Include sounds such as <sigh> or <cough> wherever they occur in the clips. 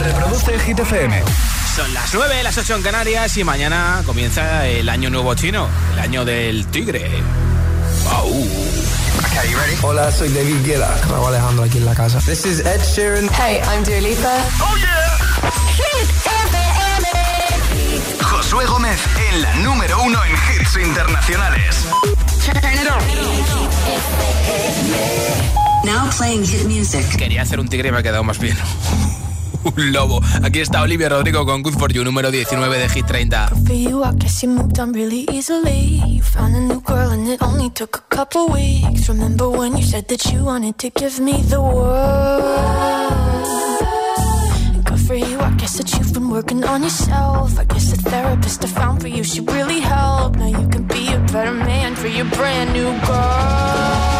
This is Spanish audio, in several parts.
Reproduce Hit FM. Son las 9, las 8 en Canarias y mañana comienza el año nuevo chino, el año del tigre. Wow. Hola, soy David Guetta. Raúl Alejandro aquí en la casa. This is Ed Sheeran. Hey, I'm Dua Lipa. Oh yeah. Hit FM. Josué Gómez en la número uno en hits internacionales. Now playing hit music. Quería hacer un tigre y me ha quedado más bien. <laughs> un lobo. Aquí está Olivia Rodrigo con Good For You, número 19 de Hit 30. For you, I guess you moved on really easily. You found a new girl and it only took a couple weeks. Remember when you said that you wanted to give me the world? Good for you, I guess that you've been working on yourself. I guess the therapist I found for you should really help. Now you can be a better man for your brand new girl.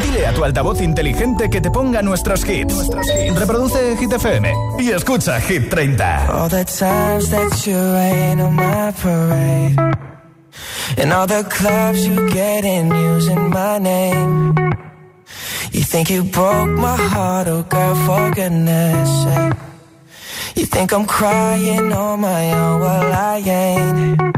Dile a tu altavoz inteligente que te ponga nuestros hits. Reproduce Hit FM y escucha Hit 30. All the times that you rain on my parade. And all the clubs you get in using my name. You think you broke my heart, oh girl, for goodness sake. You think I'm crying on my own, well I ain't.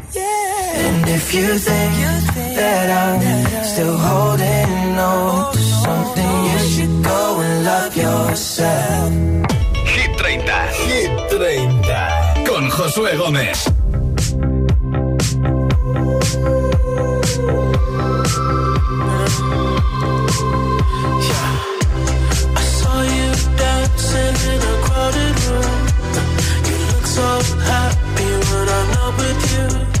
If you think that I'm still holding on to something, you should go and love yourself. Hit 30. Hit 30. Con Josué Gómez. I saw you dancing in a crowded room. You look so happy when I'm not with you.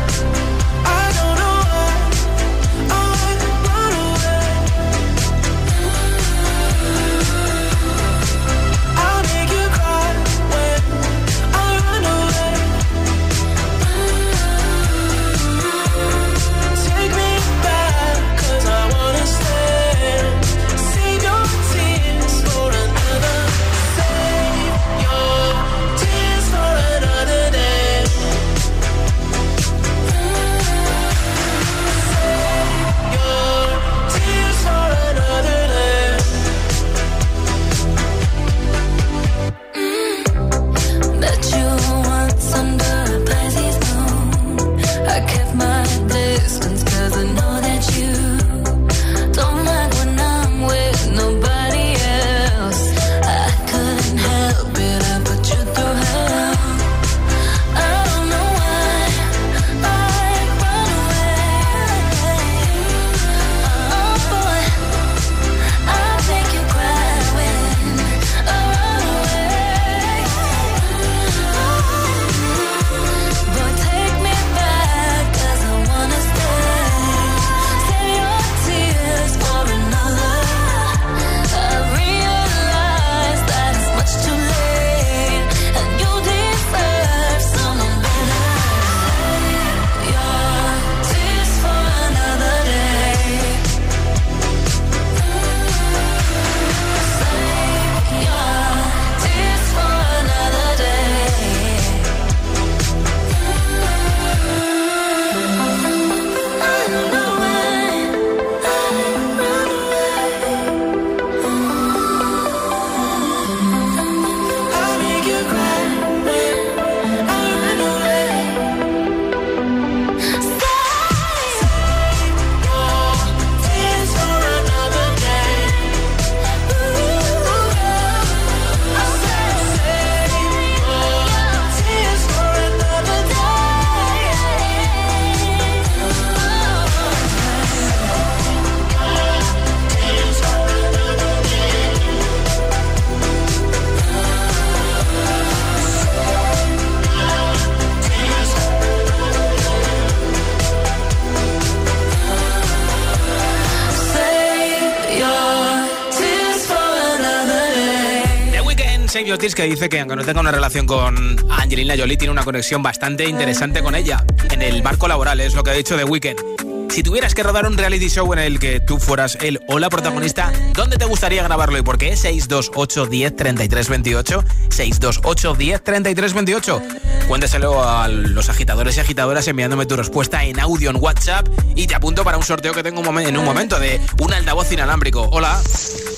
Que dice que aunque no tenga una relación con Angelina Jolie, tiene una conexión bastante interesante con ella. En el marco laboral, es lo que ha dicho The Weeknd. Si tuvieras que rodar un reality show en el que tú fueras el o la protagonista, ¿dónde te gustaría grabarlo y por qué? 628 10 33 28 628 10 33 28 Cuénteselo a los agitadores y agitadoras enviándome tu respuesta en audio en WhatsApp y te apunto para un sorteo que tengo en un momento de un altavoz inalámbrico. Hola.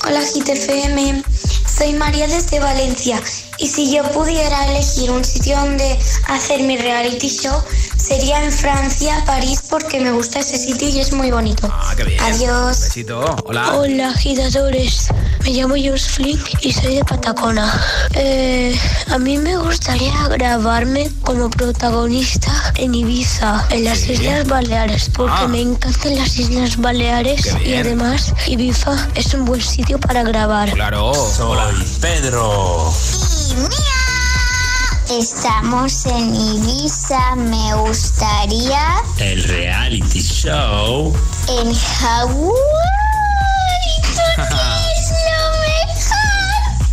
Hola GTFM, soy María desde Valencia y si yo pudiera elegir un sitio donde hacer mi reality show sería en Francia, París, porque me gusta ese sitio y es muy bonito. Ah, qué bien. Adiós. Besito. Hola. Hola, agitadores. Me llamo Jules Flick y soy de Patacona. Eh, a mí me gustaría grabarme como protagonista en Ibiza, en las Islas Baleares, porque Ah. me encantan las Islas Baleares y además Ibiza es un buen sitio para grabar. Claro. Hola. Pedro. Estamos en Ibiza, me gustaría El reality show. en Hawái. porque <laughs> es lo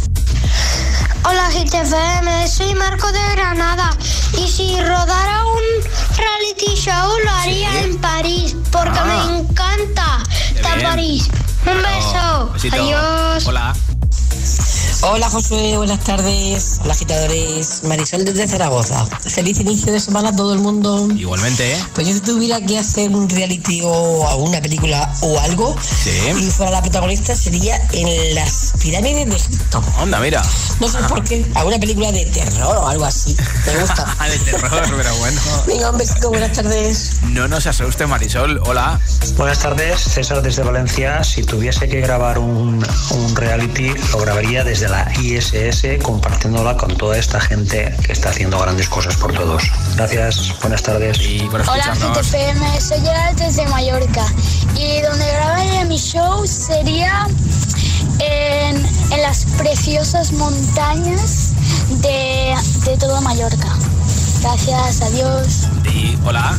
mejor. Hola GTFM, soy Marco de Granada y si rodara un reality show lo haría en París porque Ah. me encanta Qué está. París. Un beso. Besito. Adiós. Hola. Hola Josué, buenas tardes. Hola agitadores, Marisol desde Zaragoza. Feliz inicio de semana a todo el mundo. Igualmente, ¿eh? Pues yo si tuviera que hacer un reality o alguna película o algo Sí. y fuera la protagonista sería en las pirámides de Egipto. Onda, mira. No sé por qué, alguna película de terror o algo así. Me gusta. Ah, <laughs> de terror, pero bueno. Venga, un besito, buenas tardes. No nos asuste, Marisol. Hola. Buenas tardes, César desde Valencia. Si tuviese que grabar un, un reality, lo grabaría desde la ISS compartiéndola con toda esta gente que está haciendo grandes cosas por todos. Gracias, buenas tardes. Y por Hola soy Gerard desde Mallorca y donde grabaría mi show sería en, en las preciosas montañas de, de todo Mallorca. Gracias, adiós. Y hola.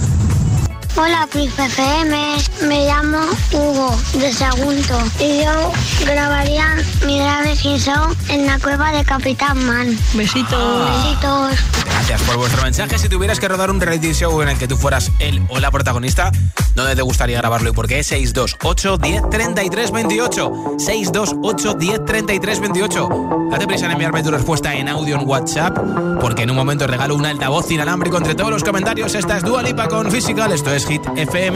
Hola FM, me llamo Hugo de Sagunto y yo grabaría mi grave show en la cueva de Capitán Man. Besitos. Besitos. Gracias por vuestro mensaje. Si tuvieras que rodar un reality show en el que tú fueras el o la protagonista, ¿dónde te gustaría grabarlo y por qué? 628 10 33 28. 628 10 33 28. Date prisa en enviarme tu respuesta en audio en WhatsApp, porque en un momento regalo un altavoz inalámbrico entre todos los comentarios. Esta es Dua Lipa con Physical. Esto es Hit FM.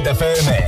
Hit FM.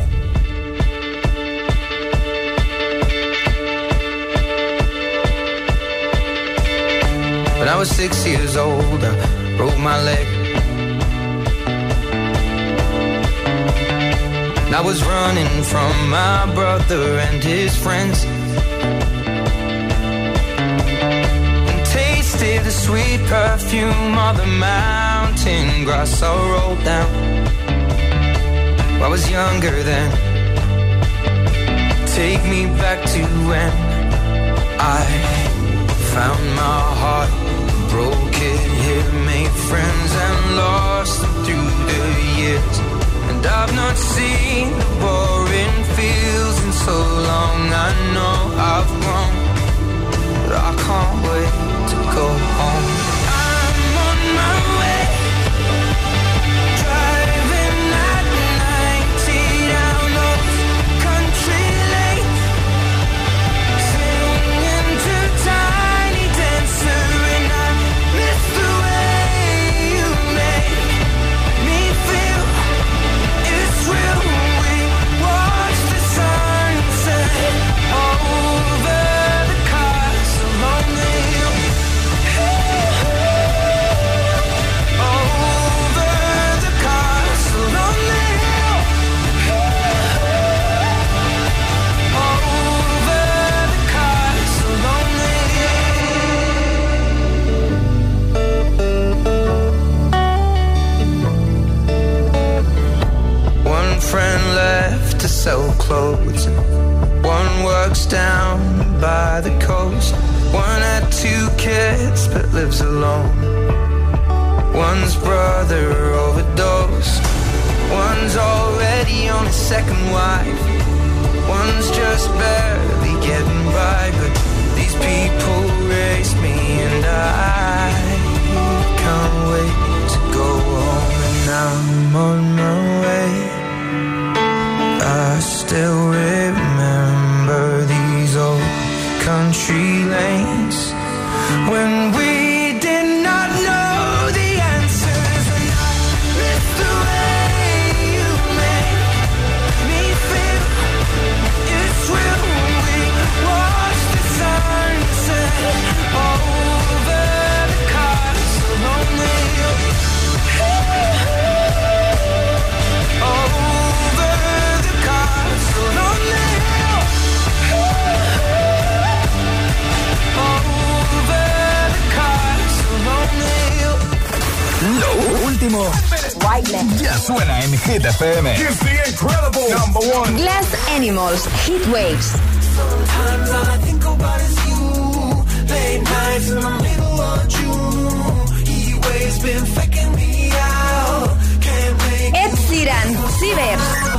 Ya suena en Hit FM. The incredible number one. Glass Animals, Heat Waves. Sometimes all I think about is you. Late nights in the middle of June. He waves been faking me out. Can't make Ed Sheeran, Cibers.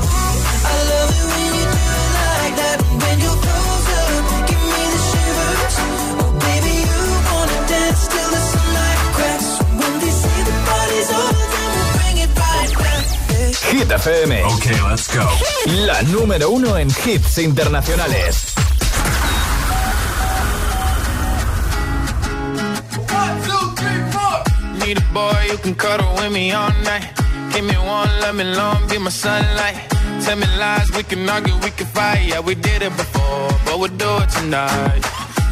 Hit FM. Ok, let's go. La número uno en hits internacionales. Need a boy you can cuddle with me all night. Give me one, let me long, be my sunlight. Tell me lies, we can argue, we can fight. Yeah, we did it before, but we'll do it tonight.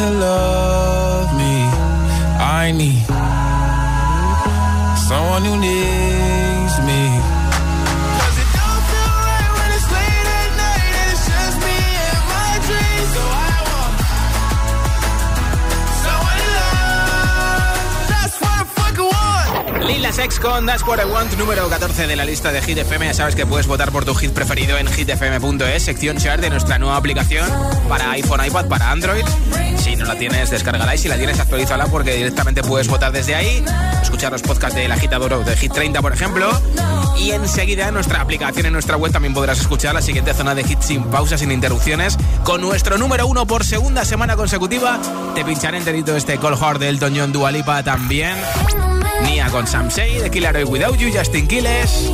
to love me. I need someone who needs me. 'Cause it don't feel right when it's late at night and it's just me and my dreams. So I want someone to love. That's what I fucking want. Lila Sex con That's What I Want, número 14 de la lista de Hit FM. Ya sabes que puedes votar por tu hit preferido en hitfm.es, sección share de nuestra nueva aplicación para iPhone, iPad, para Android. Si no la tienes, descárgala y si la tienes, actualízala porque directamente puedes votar desde ahí, escuchar los podcasts del agitador de Hit 30, por ejemplo. Y enseguida en nuestra aplicación, en nuestra web, también podrás escuchar la siguiente zona de hits sin pausas, sin interrupciones, con nuestro número uno por segunda semana consecutiva. Te pincharé enterito este Cold Heart de Elton John Dualipa también. Nia con Sam Shea, de Killer Without You, Justin Quiles,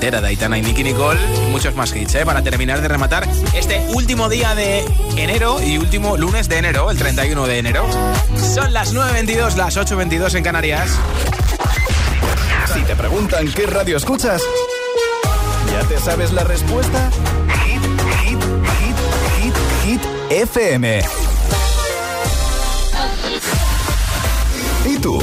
Formentera de Aitana y Nicky Nicole, muchos más hits, ¿eh? Para terminar de rematar este último día de enero y último lunes de enero, el 31 de enero. Son las 9.22, las 8.22 en Canarias. Si te preguntan qué radio escuchas, ¿ya te sabes la respuesta? Hit, hit, hit, hit, hit, FM. ¿Y tú?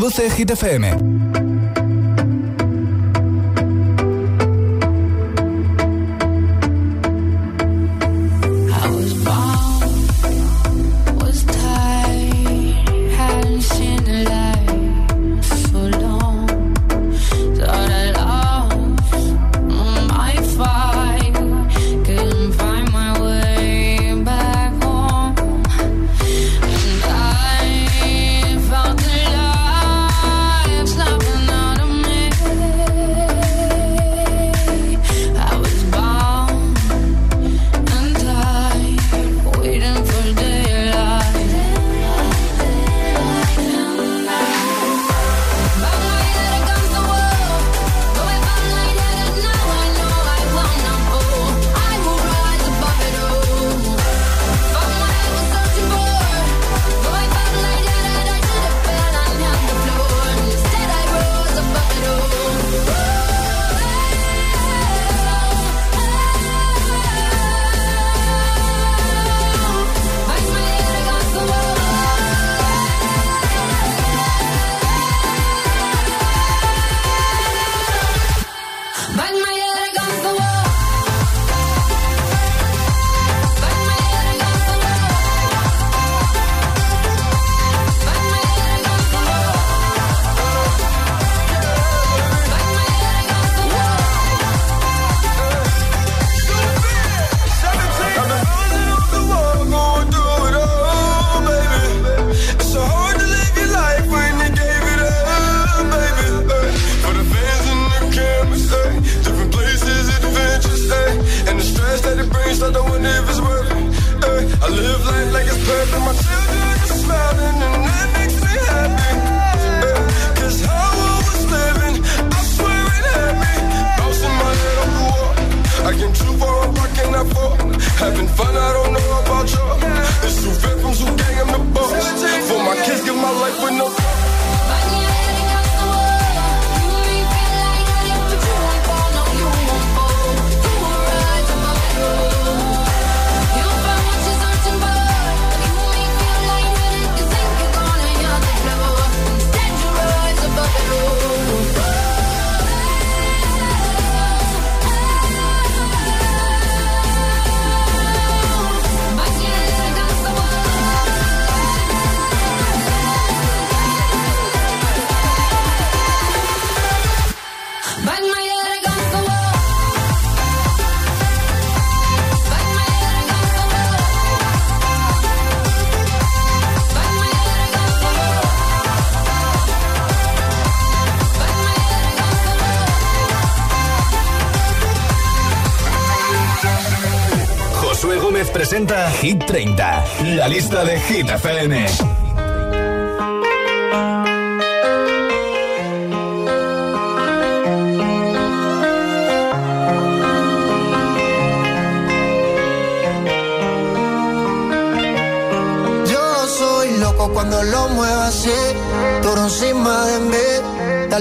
Reproduce Hit FM. 30, la lista de Hit FM.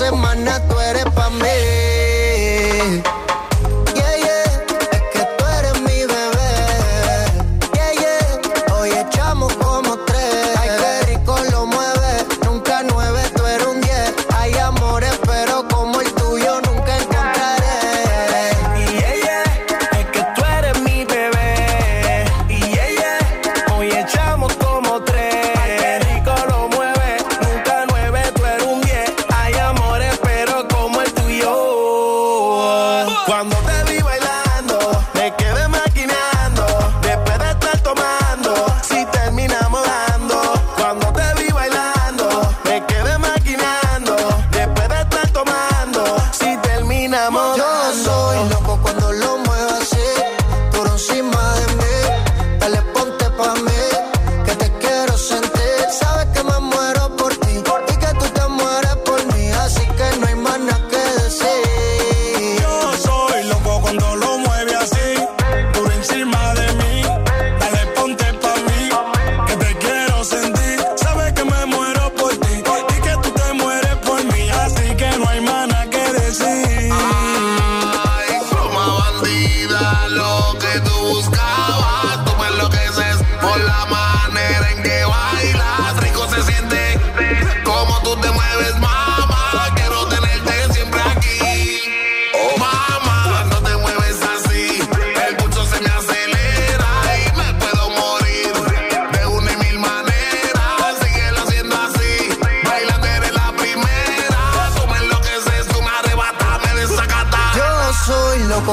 semana tú eres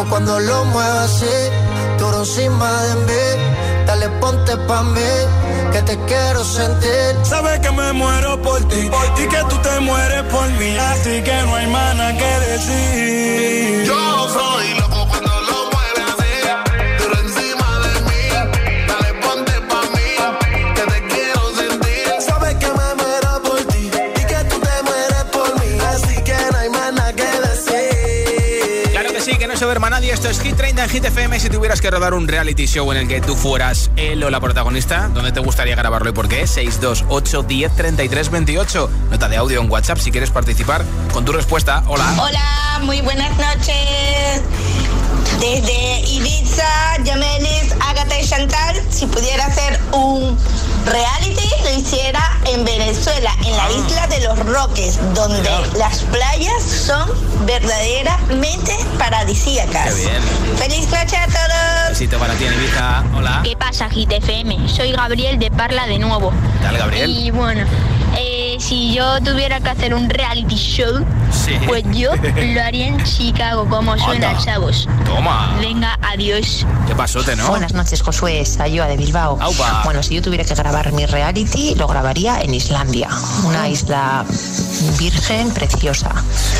cuando lo muevo así, tú encima de mí. Dale ponte pa' mí, que te quiero sentir. Sabes que me muero por ti y que tú te mueres por mí, así que no hay más nada que decir. Yo soy Nadie. Esto es Hit 30 en Hit FM. Si tuvieras que rodar un reality show en el que tú fueras él o la protagonista, ¿dónde te gustaría grabarlo y por qué? 628 10 33 28. Nota de audio en WhatsApp si quieres participar con tu respuesta. Hola. Hola, muy buenas noches. Desde Ibiza, Yamelis, Agatha y Chantal, si pudiera hacer un reality, lo hiciera en Venezuela, en la isla de los Roques, donde las playas son verdaderamente paradisíacas. Qué bien. ¡Feliz noche a todos! Besito para ti en Ibiza. Hola. ¿Qué pasa, Hit FM? Soy Gabriel de Parla de nuevo. ¿Qué tal, Gabriel? Y bueno, si yo tuviera que hacer un reality show, Sí. pues yo <laughs> lo haría en Chicago, como suena, Anda. chavos. Toma. Venga, adiós. ¿Qué pasote, no? Buenas noches, Josué, Sayoa de Bilbao. Aupa. Bueno, si yo tuviera que grabar mi reality, lo grabaría en Islandia, una isla virgen preciosa.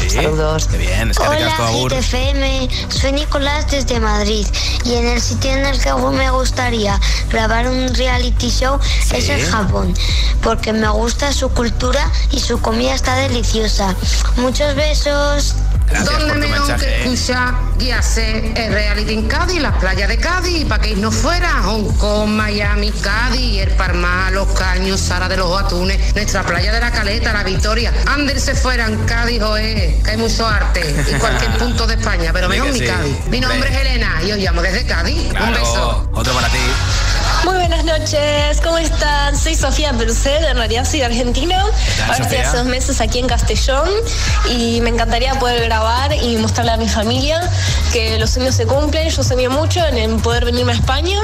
Saludos. Qué bien, es que Hola, Hit FM. Soy Nicolás desde Madrid y en el sitio en el que me gustaría grabar un reality show es en Japón, porque me gusta su cultura y su comida está deliciosa. Muchos besos. ¿Dónde mejor que escuchar y hacer el reality en Cádiz, las playas de Cádiz, para que no fuera Hong Kong, Miami, Cádiz, el Parmar, Los Caños, Sara de los Atunes, nuestra playa de la Caleta, la Victoria. Ander se fueran Cádiz, oe, que hay mucho arte, y <laughs> cualquier punto de España, pero que mi sí. Cádiz. Mi nombre es Elena y os llamo desde Cádiz. Un beso. Otro para ti. Muy buenas noches, ¿cómo están? Soy Sofía Percel, en realidad soy argentina. tal, Ahora estoy hace dos meses aquí en Castellón y me encantaría poder grabar y mostrarle a mi familia que los sueños se cumplen. Yo sueño mucho en, poder venirme a España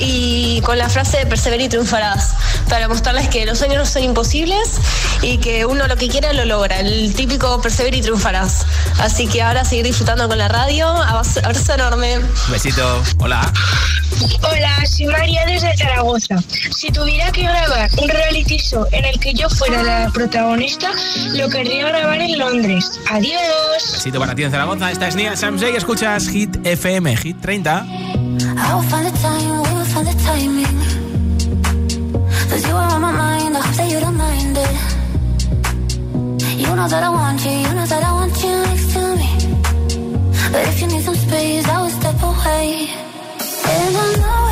y con la frase de persevera y triunfarás, para mostrarles que los sueños no son imposibles y que uno lo que quiera lo logra. El típico persevera y triunfarás. Así que ahora seguir disfrutando con la radio. Abrazo abrazo enorme. Besito. Hola. Hola, soy María desde Zaragoza. Si tuviera que grabar un reality show en el que yo fuera la protagonista, lo querría grabar en Londres. Adiós. Besito para ti en Zaragoza. Esta es Nia Samsey. Escuchas Hit FM, Hit 30. I will find the time, we will find the timing. Cause you are on my mind, I hope that you don't mind it. You know that I want you, you know that I want you next to me. But if you need some space, I will step away. And I know it might sound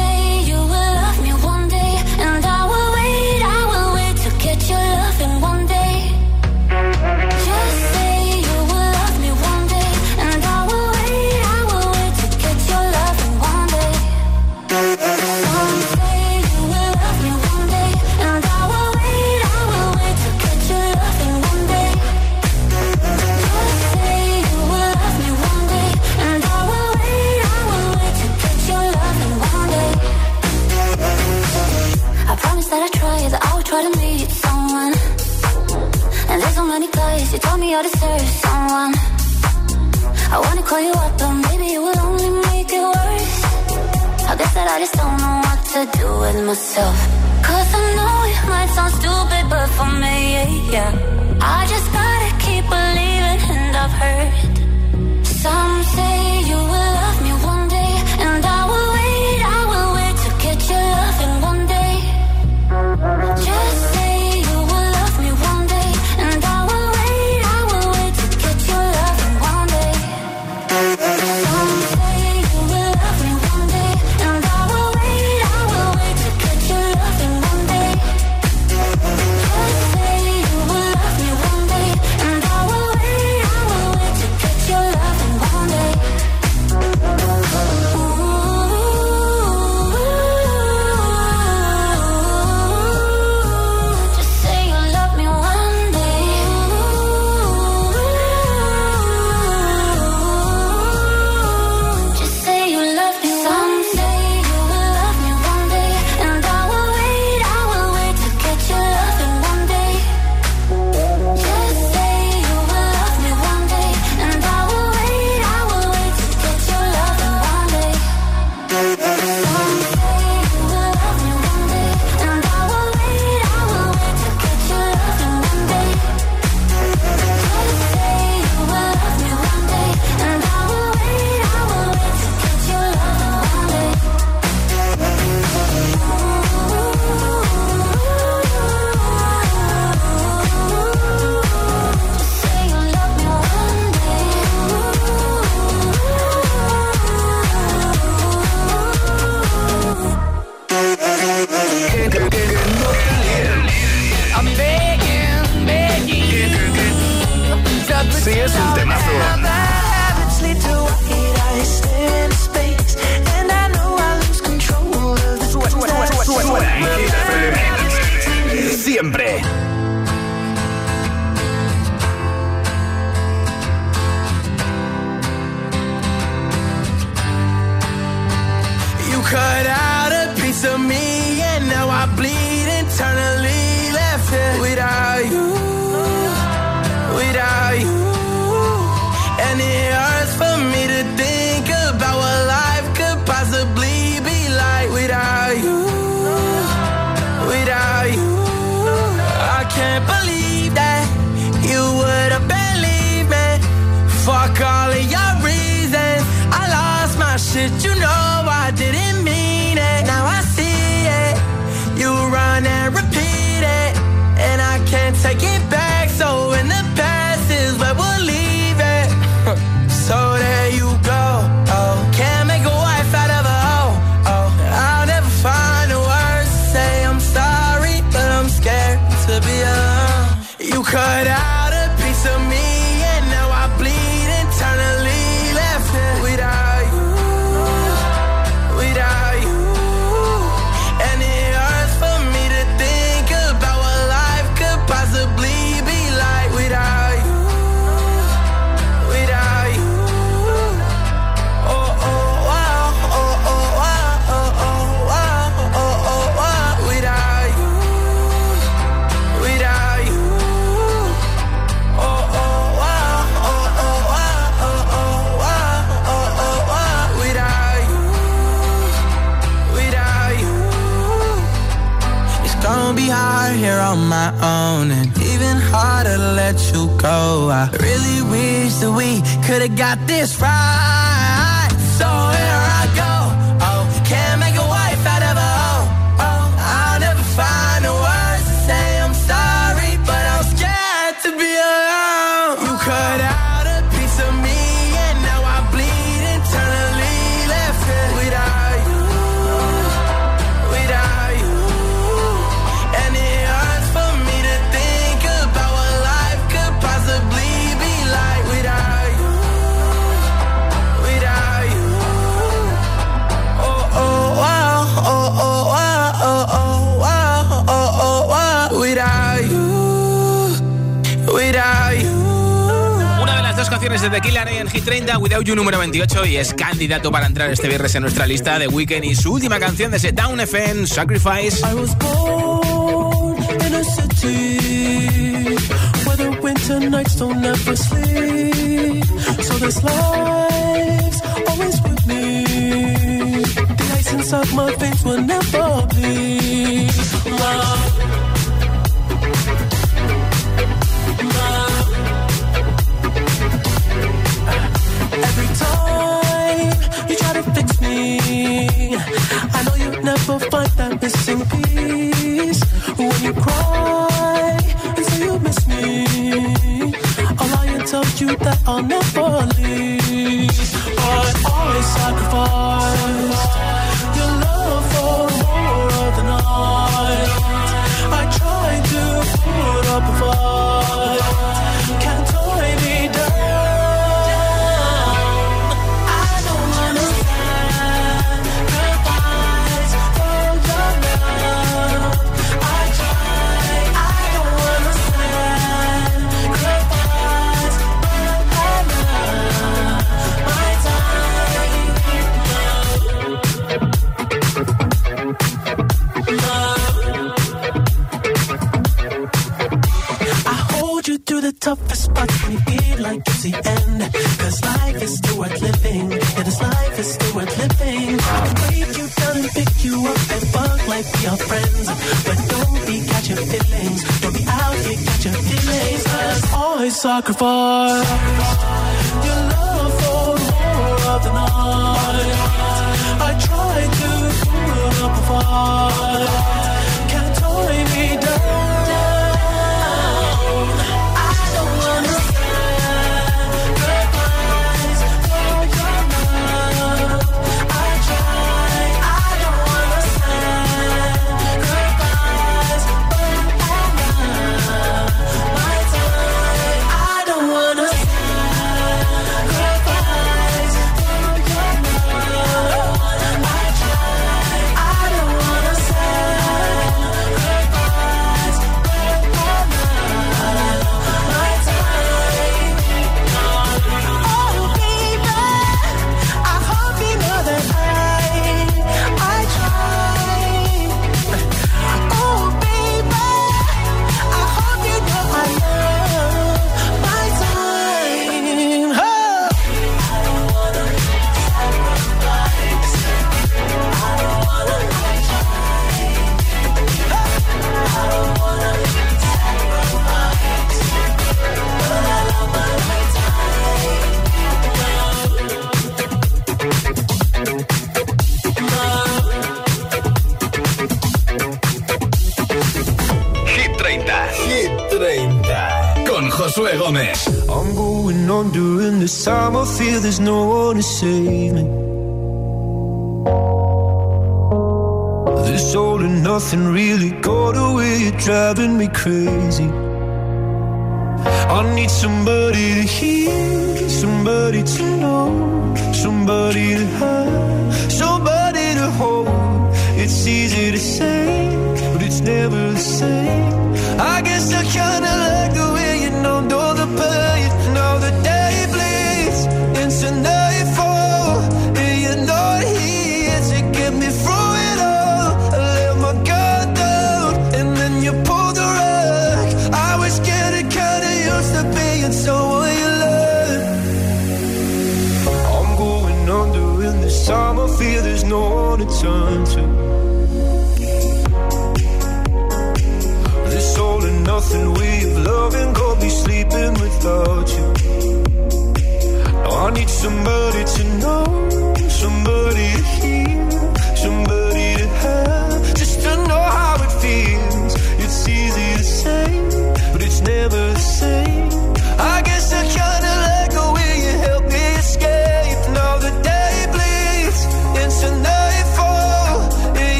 myself. Lauyu número 28 y es candidato para entrar este viernes en nuestra lista de Weekend y su última canción de Down Sacrifice. I was born in a city where the always with me. The ice inside my will never I know you never find that missing piece. When you cry and say you miss me, I ever told you that I'll never leave. toughest parts of me be like it's the end. Cause life is still worth living. Yeah, this life is still worth living. I can break you down and pick you up and fuck like we are friends. But don't be catching feelings. Don't be out here catching feelings. Cause always sacrifice your love for more of the night. I try to put up a fight. Can't tie me down.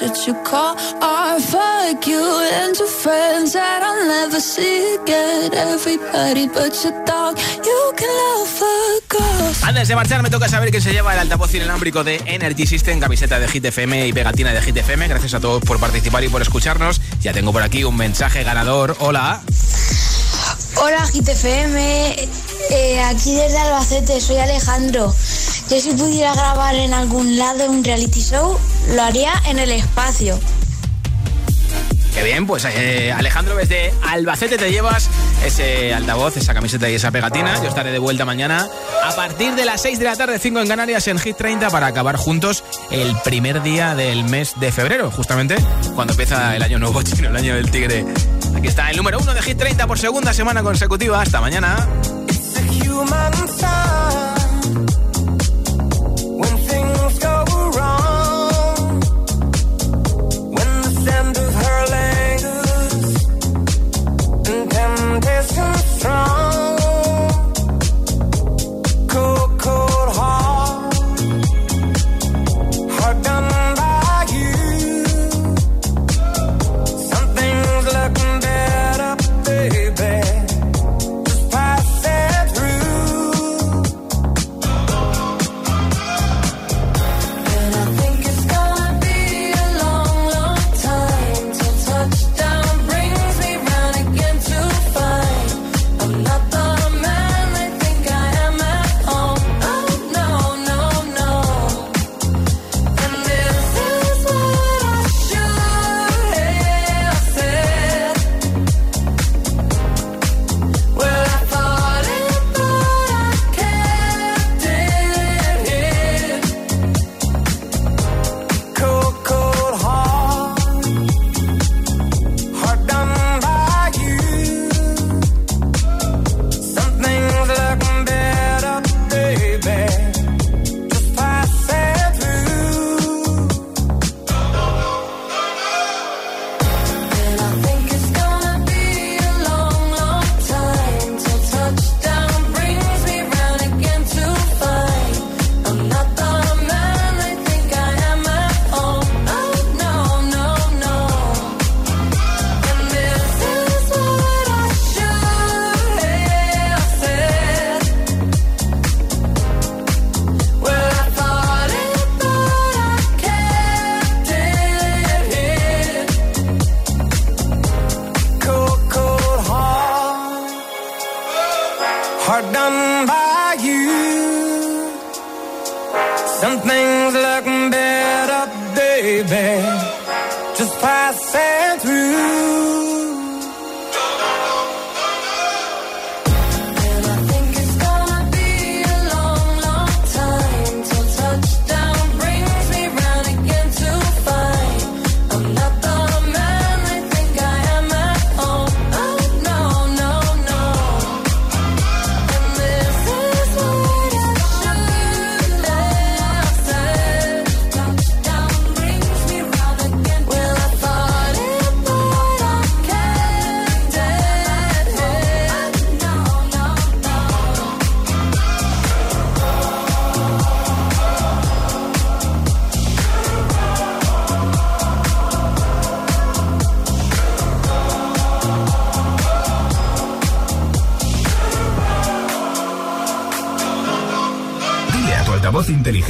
you call. Fuck you and your friends that I'll never see again. Everybody but your dog, you can love. Antes de marchar me toca saber quién se lleva el altavoz inalámbrico de Energy System, camiseta de Hit FM y pegatina de Hit FM. Gracias a todos por participar y por escucharnos. Ya tengo por aquí un mensaje ganador. Hola. Hola GTFM, eh, aquí desde Albacete, soy Alejandro. Yo si pudiera grabar en algún lado un reality show, lo haría en el espacio. Qué bien, pues eh, Alejandro, desde Albacete te llevas ese altavoz, esa camiseta y esa pegatina. Yo estaré de vuelta mañana a partir de las 6 de la tarde, 5 en Canarias, en Hit 30, para acabar juntos el primer día del mes de febrero, justamente cuando empieza el año nuevo <laughs> chino, el año del tigre. Aquí está el número 1 de Hit 30 por segunda semana consecutiva. Hasta mañana. Strong.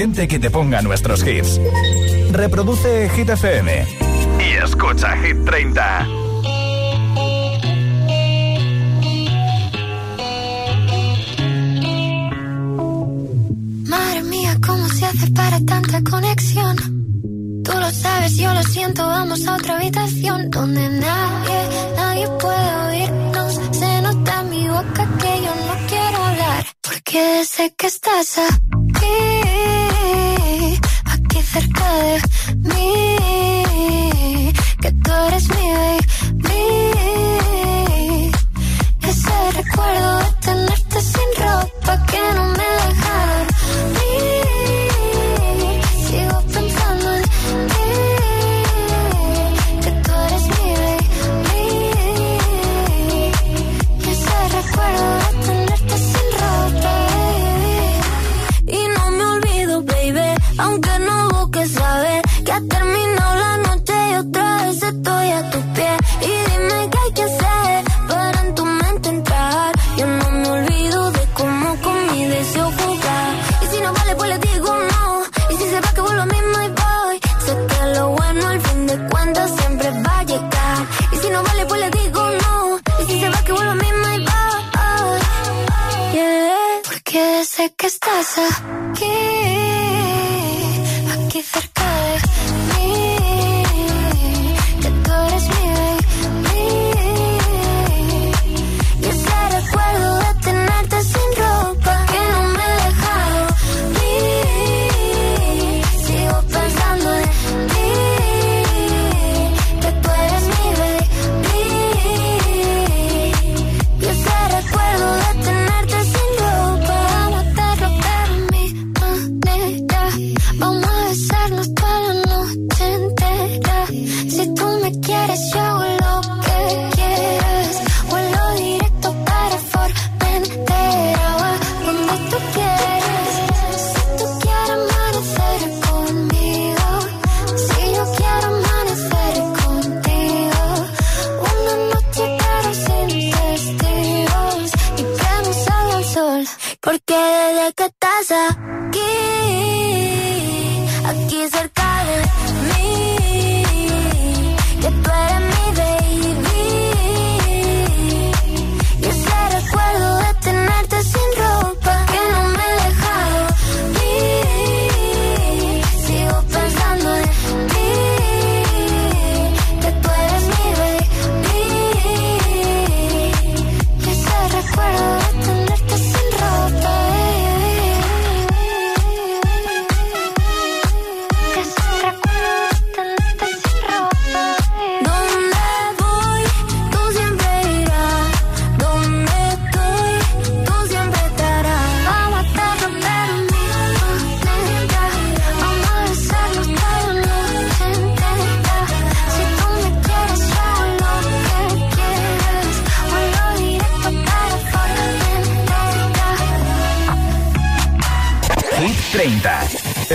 que te ponga nuestros hits. Reproduce Hit FM y escucha Hit 30. Madre mía, ¿cómo se hace para tanta conexión? Tú lo sabes, yo lo siento, vamos a otra habitación donde nadie, nadie puede oírnos. Se nota en mi boca que yo no quiero hablar, porque sé que estás aquí. de cuentas siempre va a llegar. Y si no vale, pues le digo no. Y si se va, que vuelva a mí, my boy. Yeah. Porque sé que estás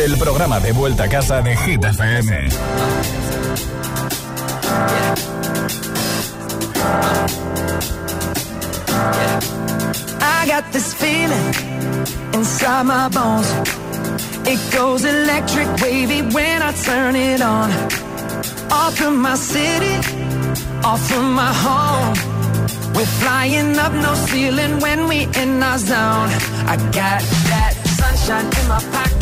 el programa de vuelta a casa de Hit FM. I got this feeling inside my bones. It goes electric wavy when I turn it on. Off from my city, off from my home. We're flying up no ceiling when we in our zone. I got that sunshine in my pocket.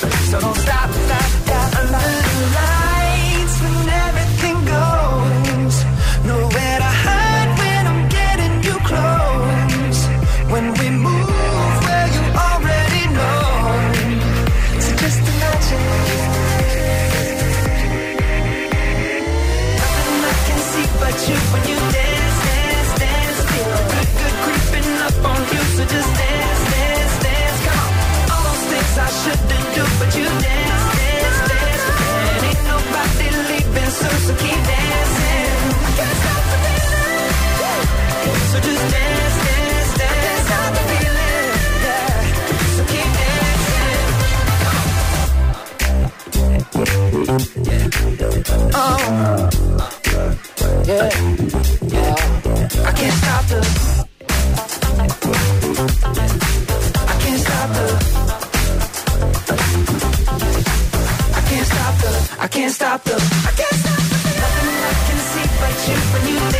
so don't stop, stop, Yeah, yeah. I can't stop the. I can't stop the. I can't stop the. I can't stop the. I can't stop the. Nothing I can see but you when you